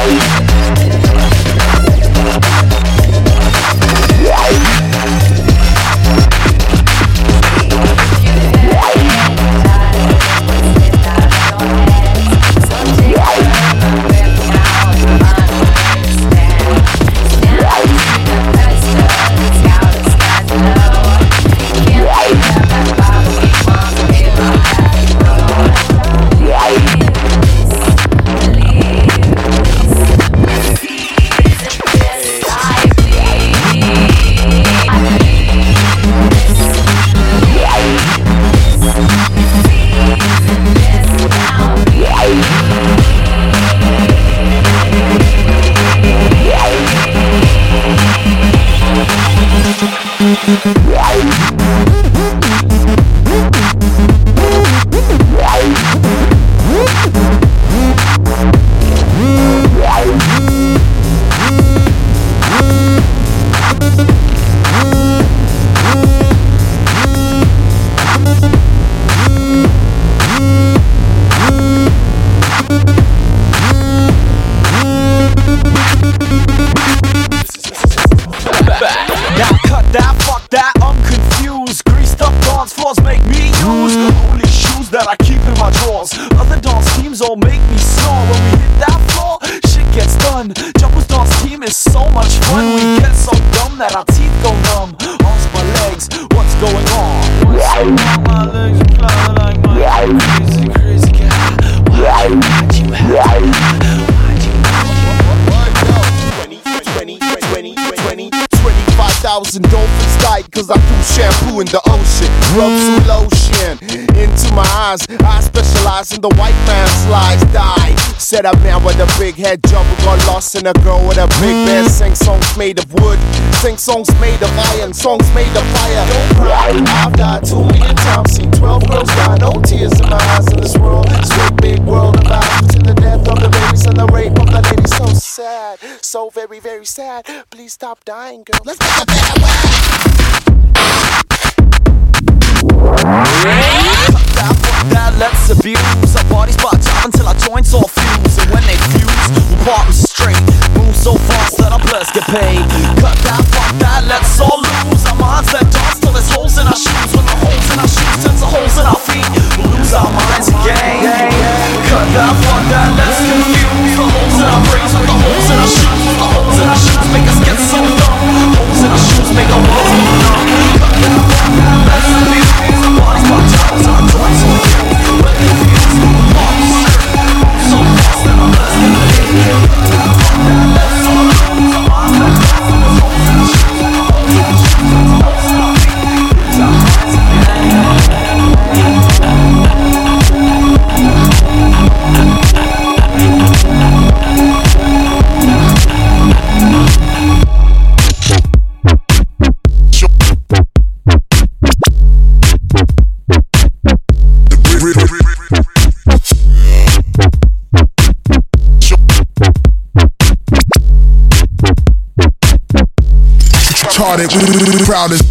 Bye. and a girl with a big bed. Sing songs made of wood. Sing songs made of iron. Songs made of fire. I've died too escapade. Cut out proudest, proudest.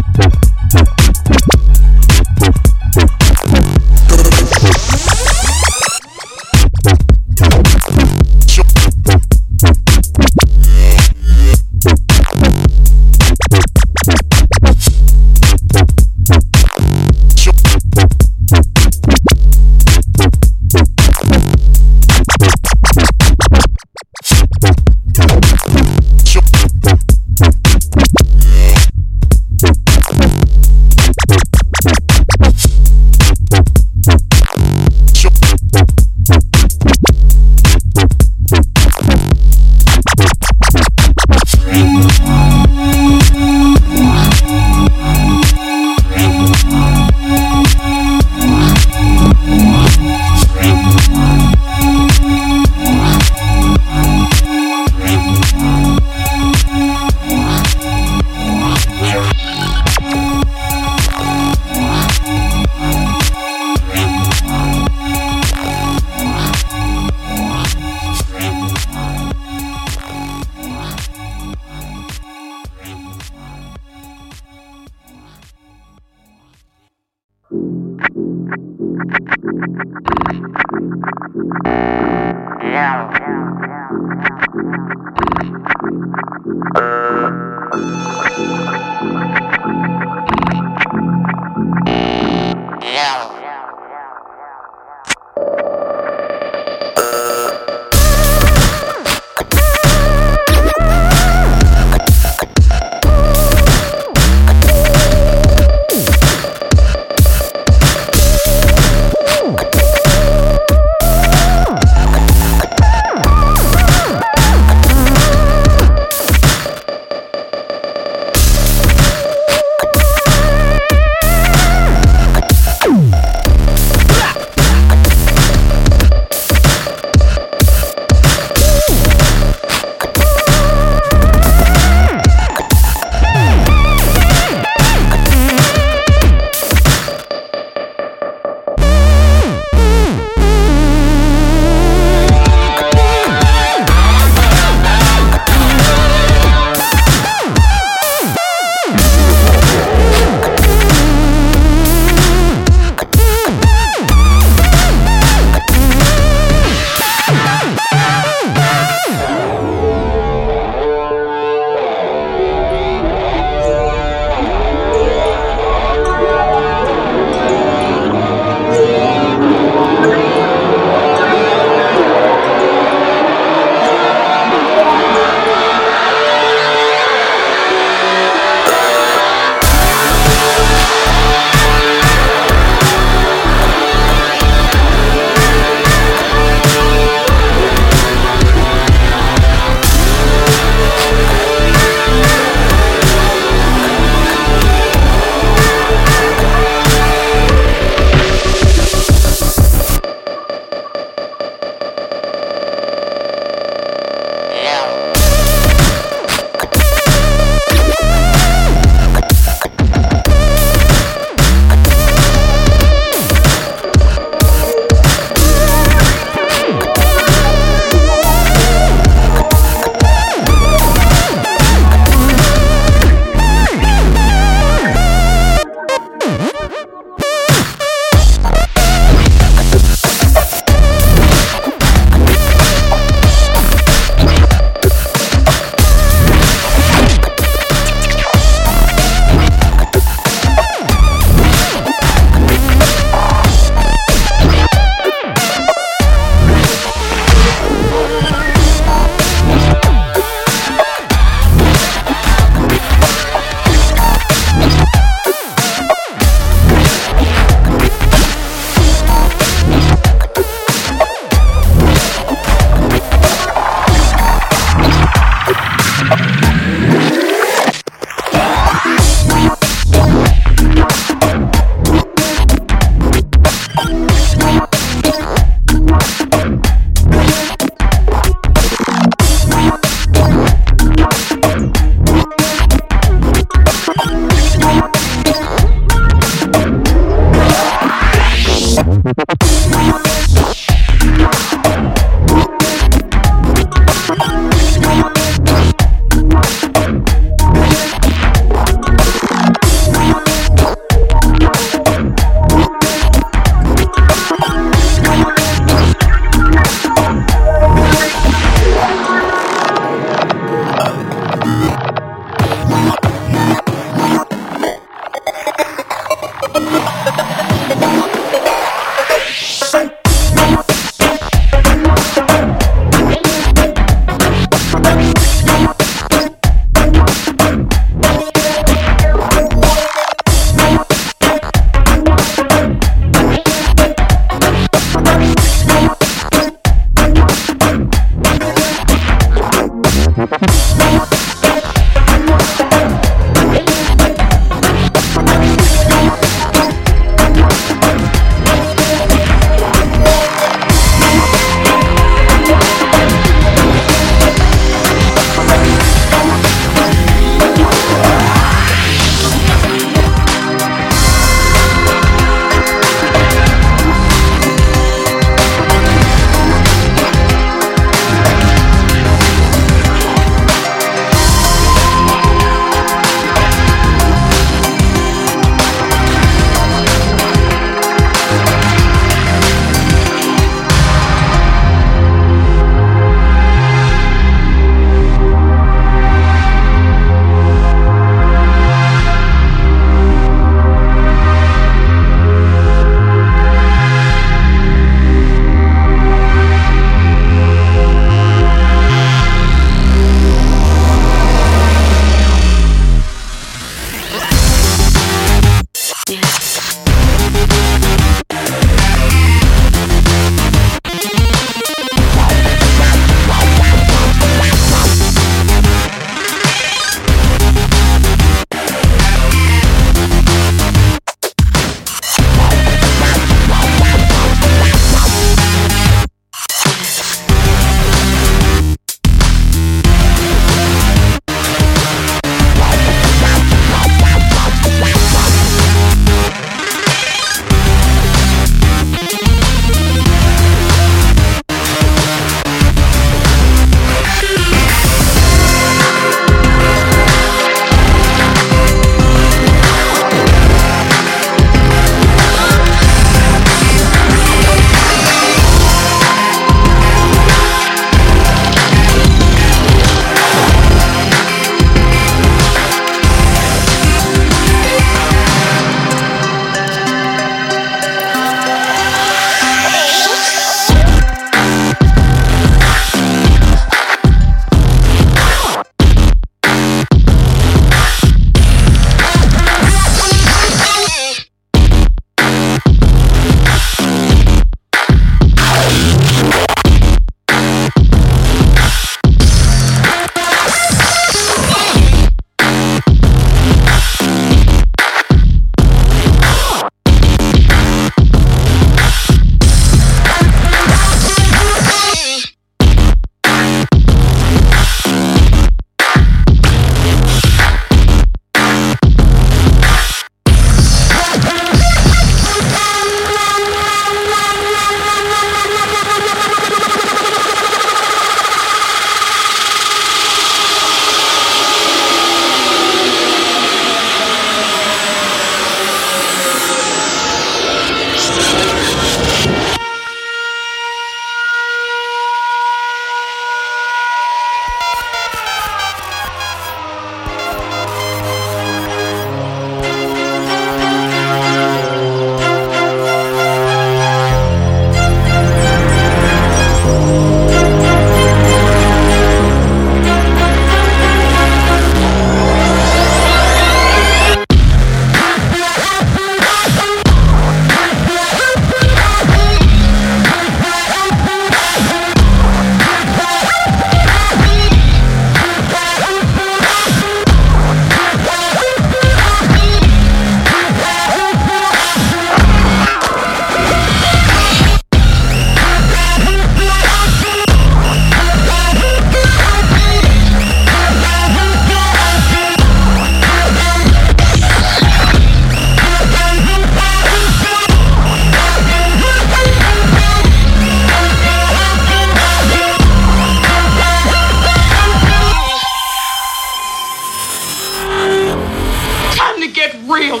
real.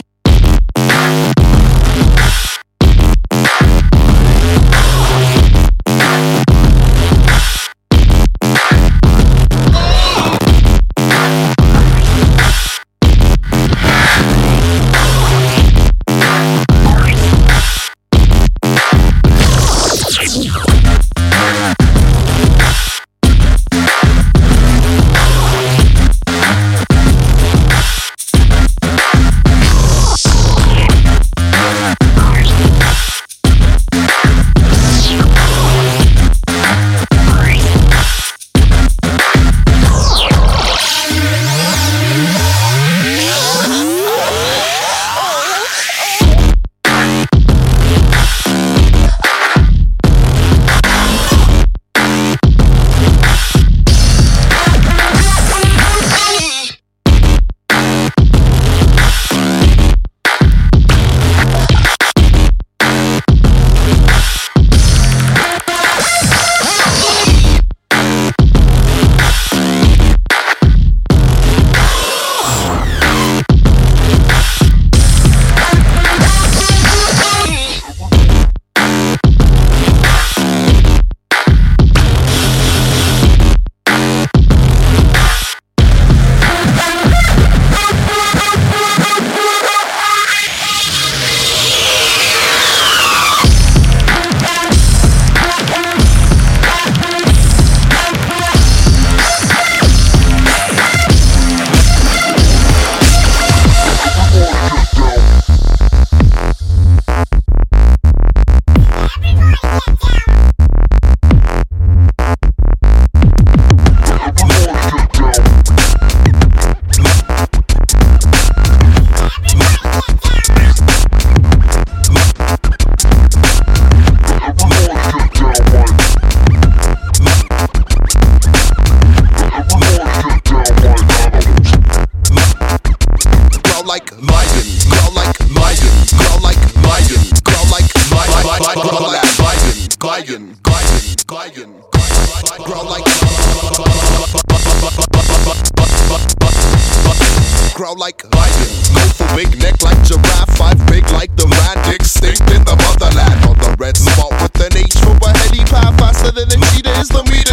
lion. For big neck like giraffe, five big like the lion, extinct in the motherland. On the red spot with an H for a heady path, faster than the meter is the meter.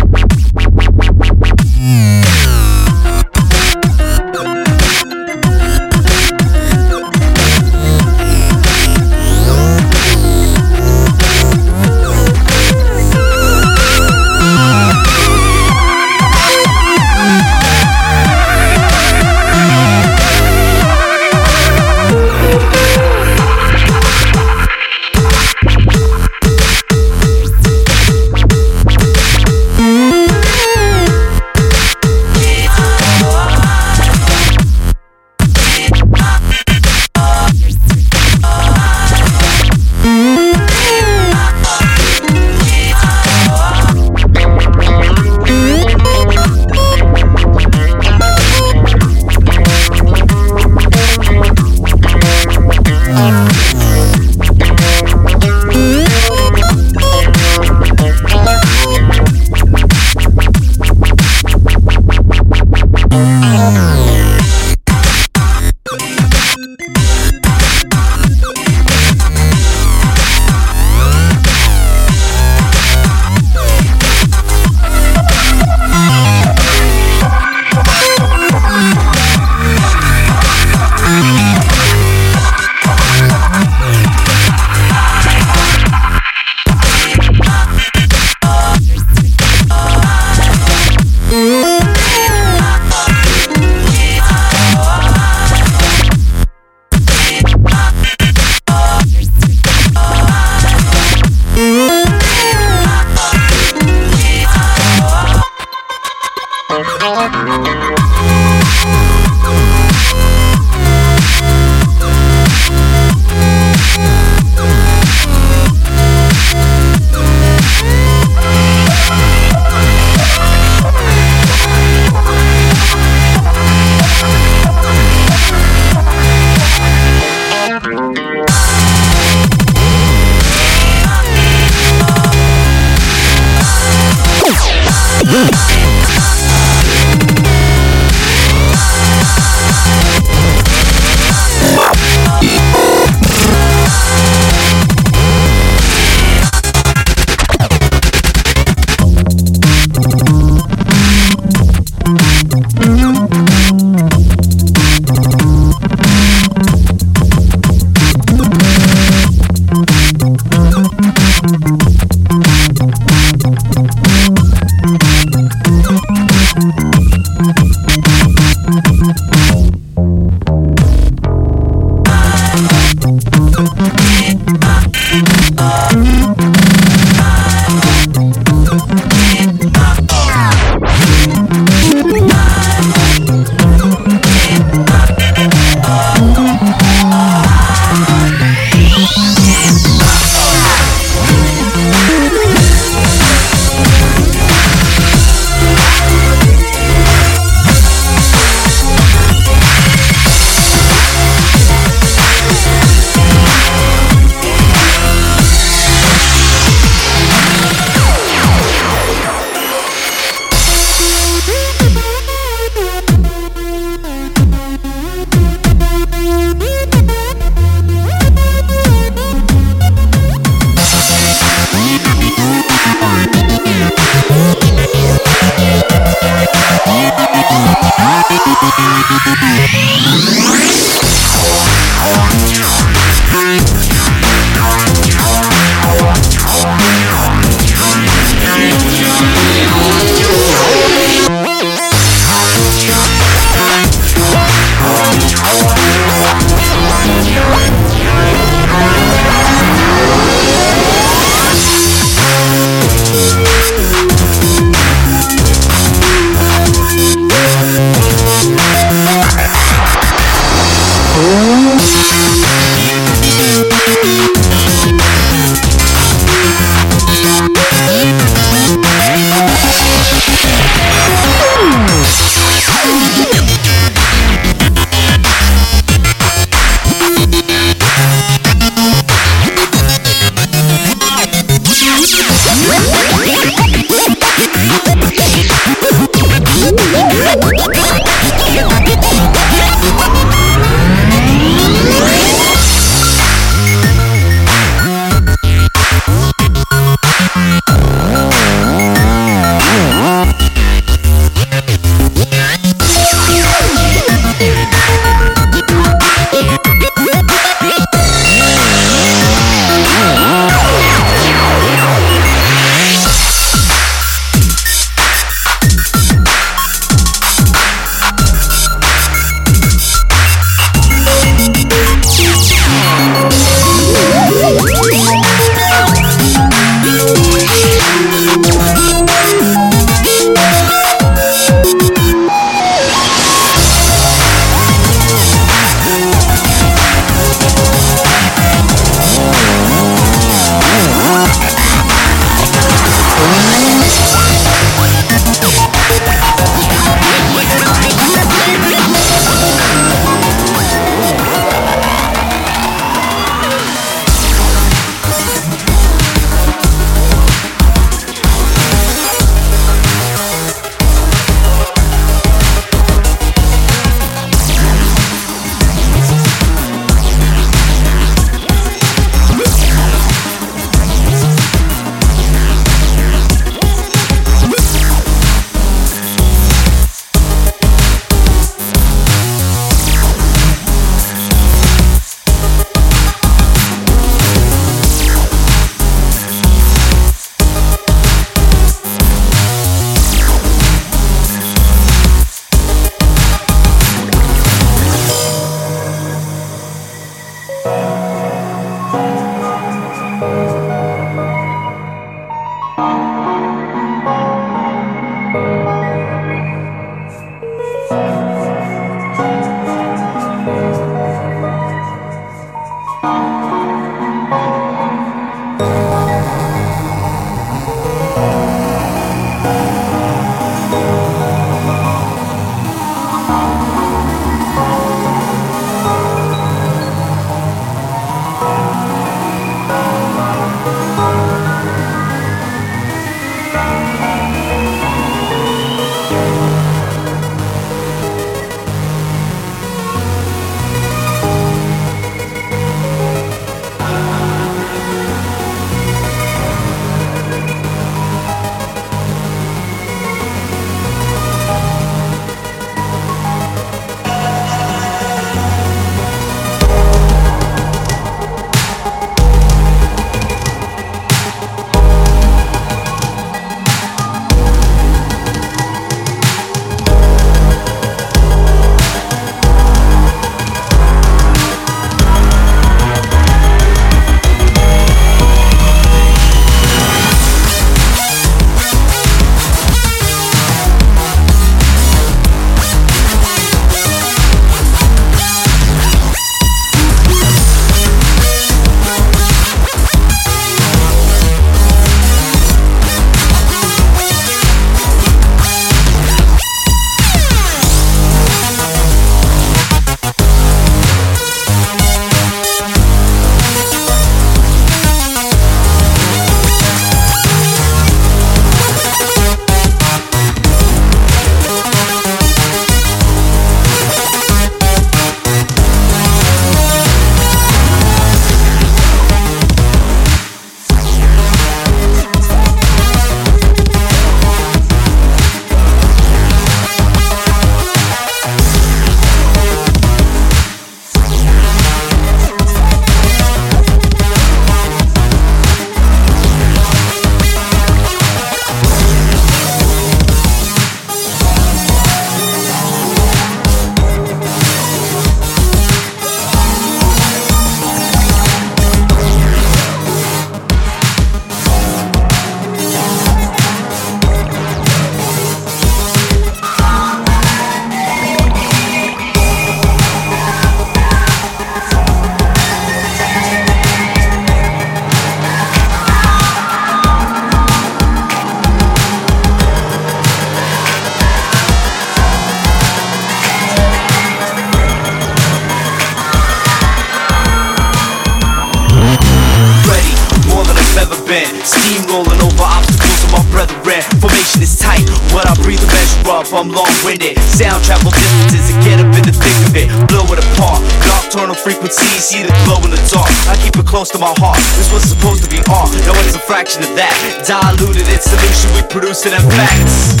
Of that. Diluted in solution, we produce it in facts.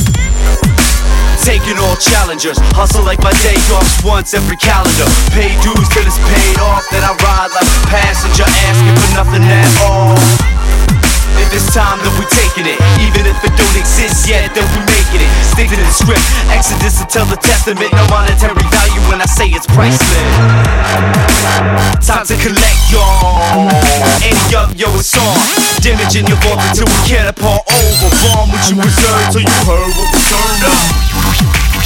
Taking all challengers, hustle like my day offs once every calendar. Pay dues till it's paid off, then I ride like a passenger, asking for nothing at all. If it's time, then we taking it. Even if it don't exist yet, then we making it. Stick to the script, Exodus until the testament. No monetary say it's priceless. Time to collect, y'all. Any up, yo, it's on. in your vault until we can't over. Bomb what you reserve till you heard what we turned up.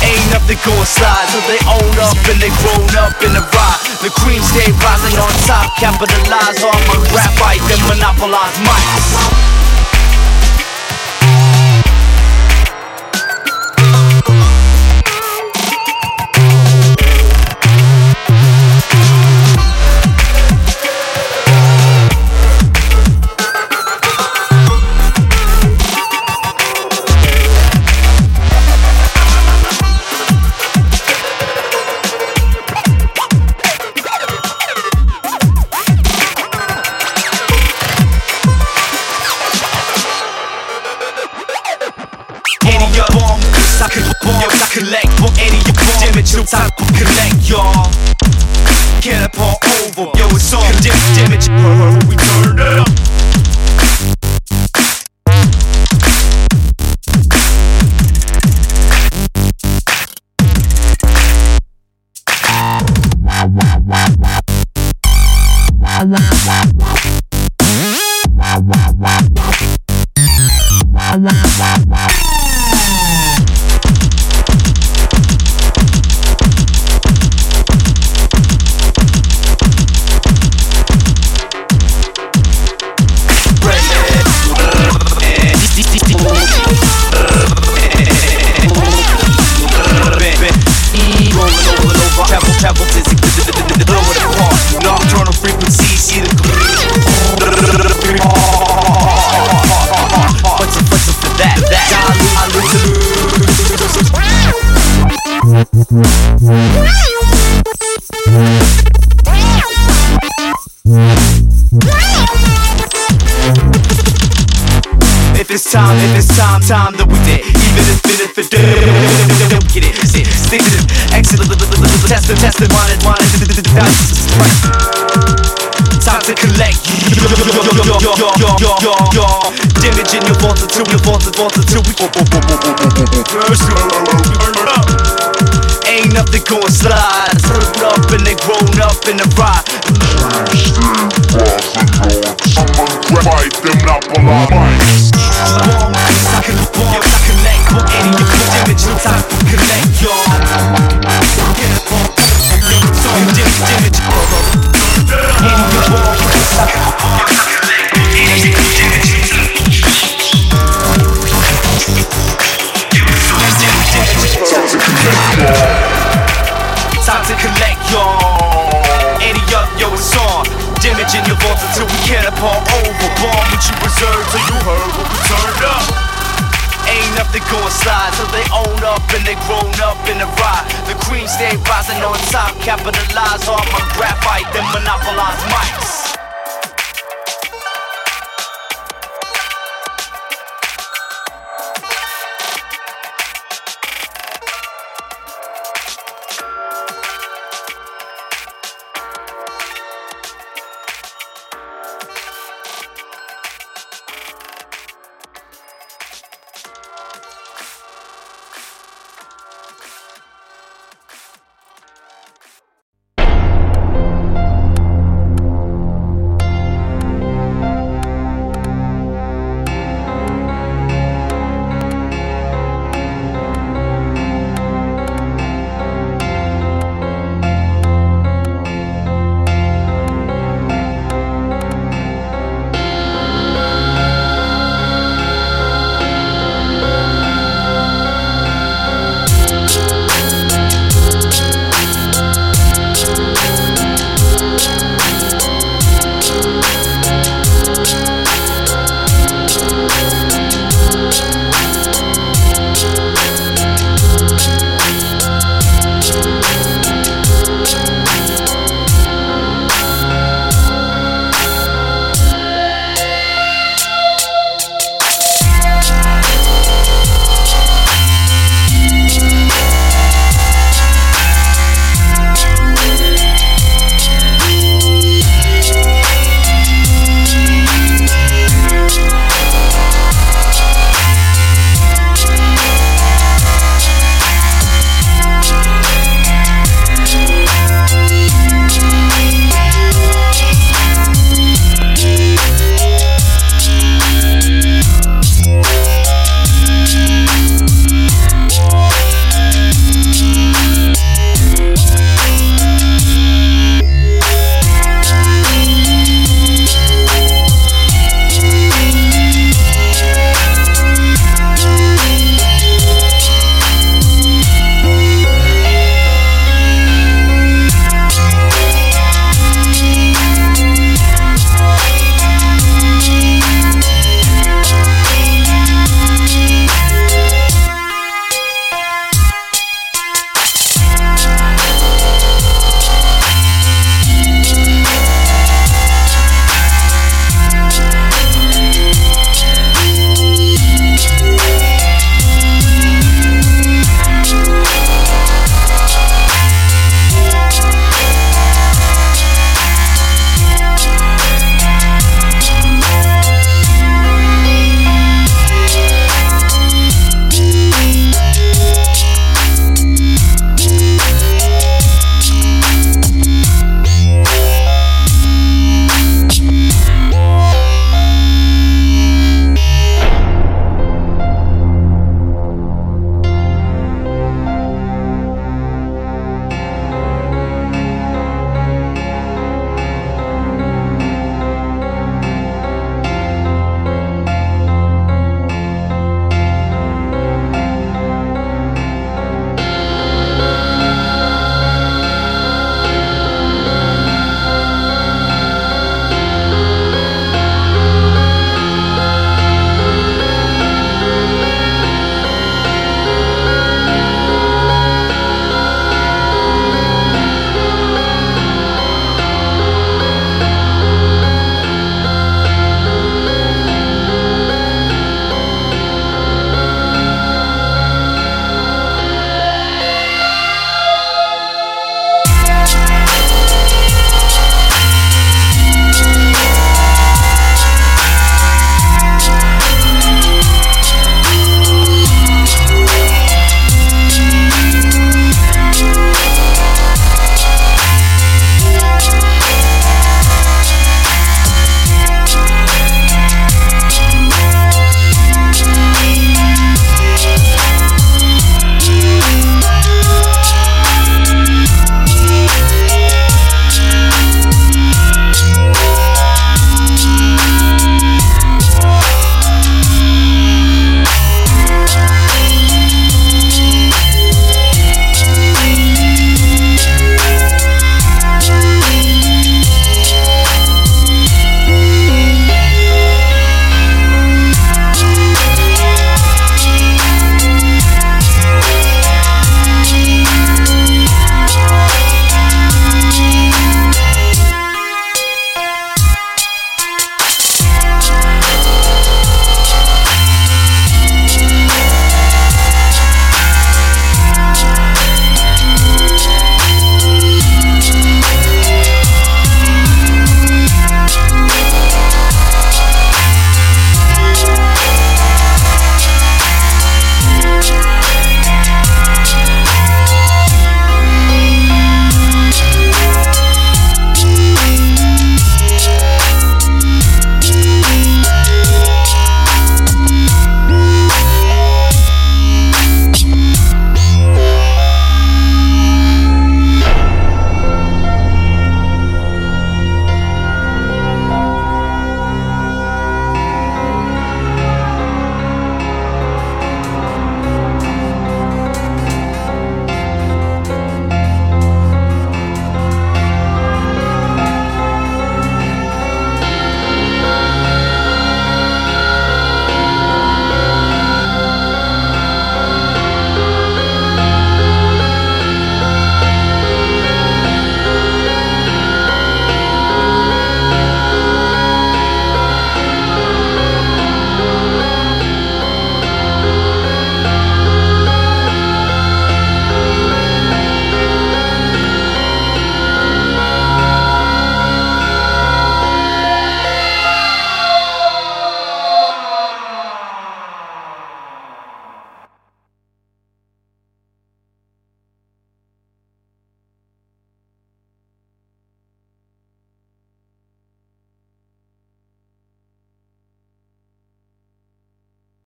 Ain't nothing going slide till they own up and they grown up in the ride. The cream stay rising on top, capitalize on my rap graphite, then monopolize mics. Damage, no time to collect, y'all. Get up all over, yo, it's on. Damage, damage, uh, we turned it up. Damage in your vault until your vault, vault until we. Ain't nothing going slide. Turn up and they grown up in the ride. Fight them monopolize mics. Bomb, Top, capitalize on my graphite, then monopolize mics.